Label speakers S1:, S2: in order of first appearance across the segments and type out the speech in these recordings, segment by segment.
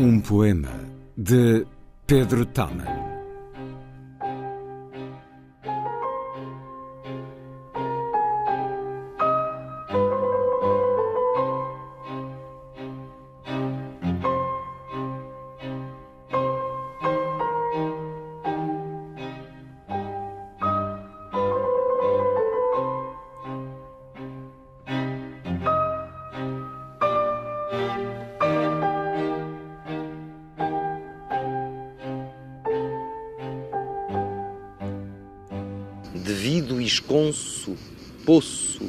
S1: Um poema de Pedro Taman.
S2: Devido esconso, poço,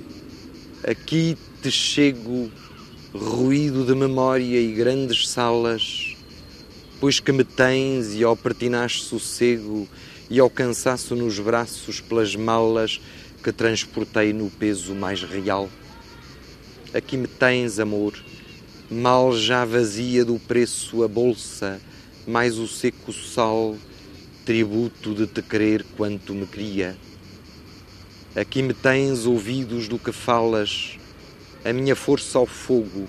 S2: aqui te chego, ruído de memória e grandes salas, pois que me tens e ao pertinaz sossego e ao cansaço nos braços pelas malas que transportei no peso mais real. Aqui me tens, amor, mal já vazia do preço a bolsa, mais o seco sal, tributo de te querer quanto me queria. Aqui me tens ouvidos do que falas, a minha força ao fogo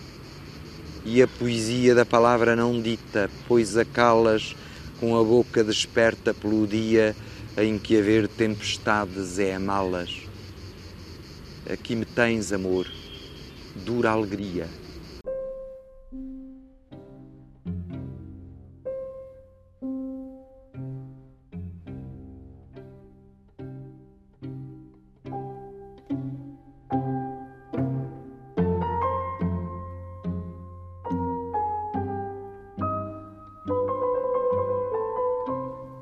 S2: e a poesia da palavra não dita, pois a calas com a boca desperta pelo dia em que haver tempestades é amá-las. Aqui me tens, amor, dura alegria.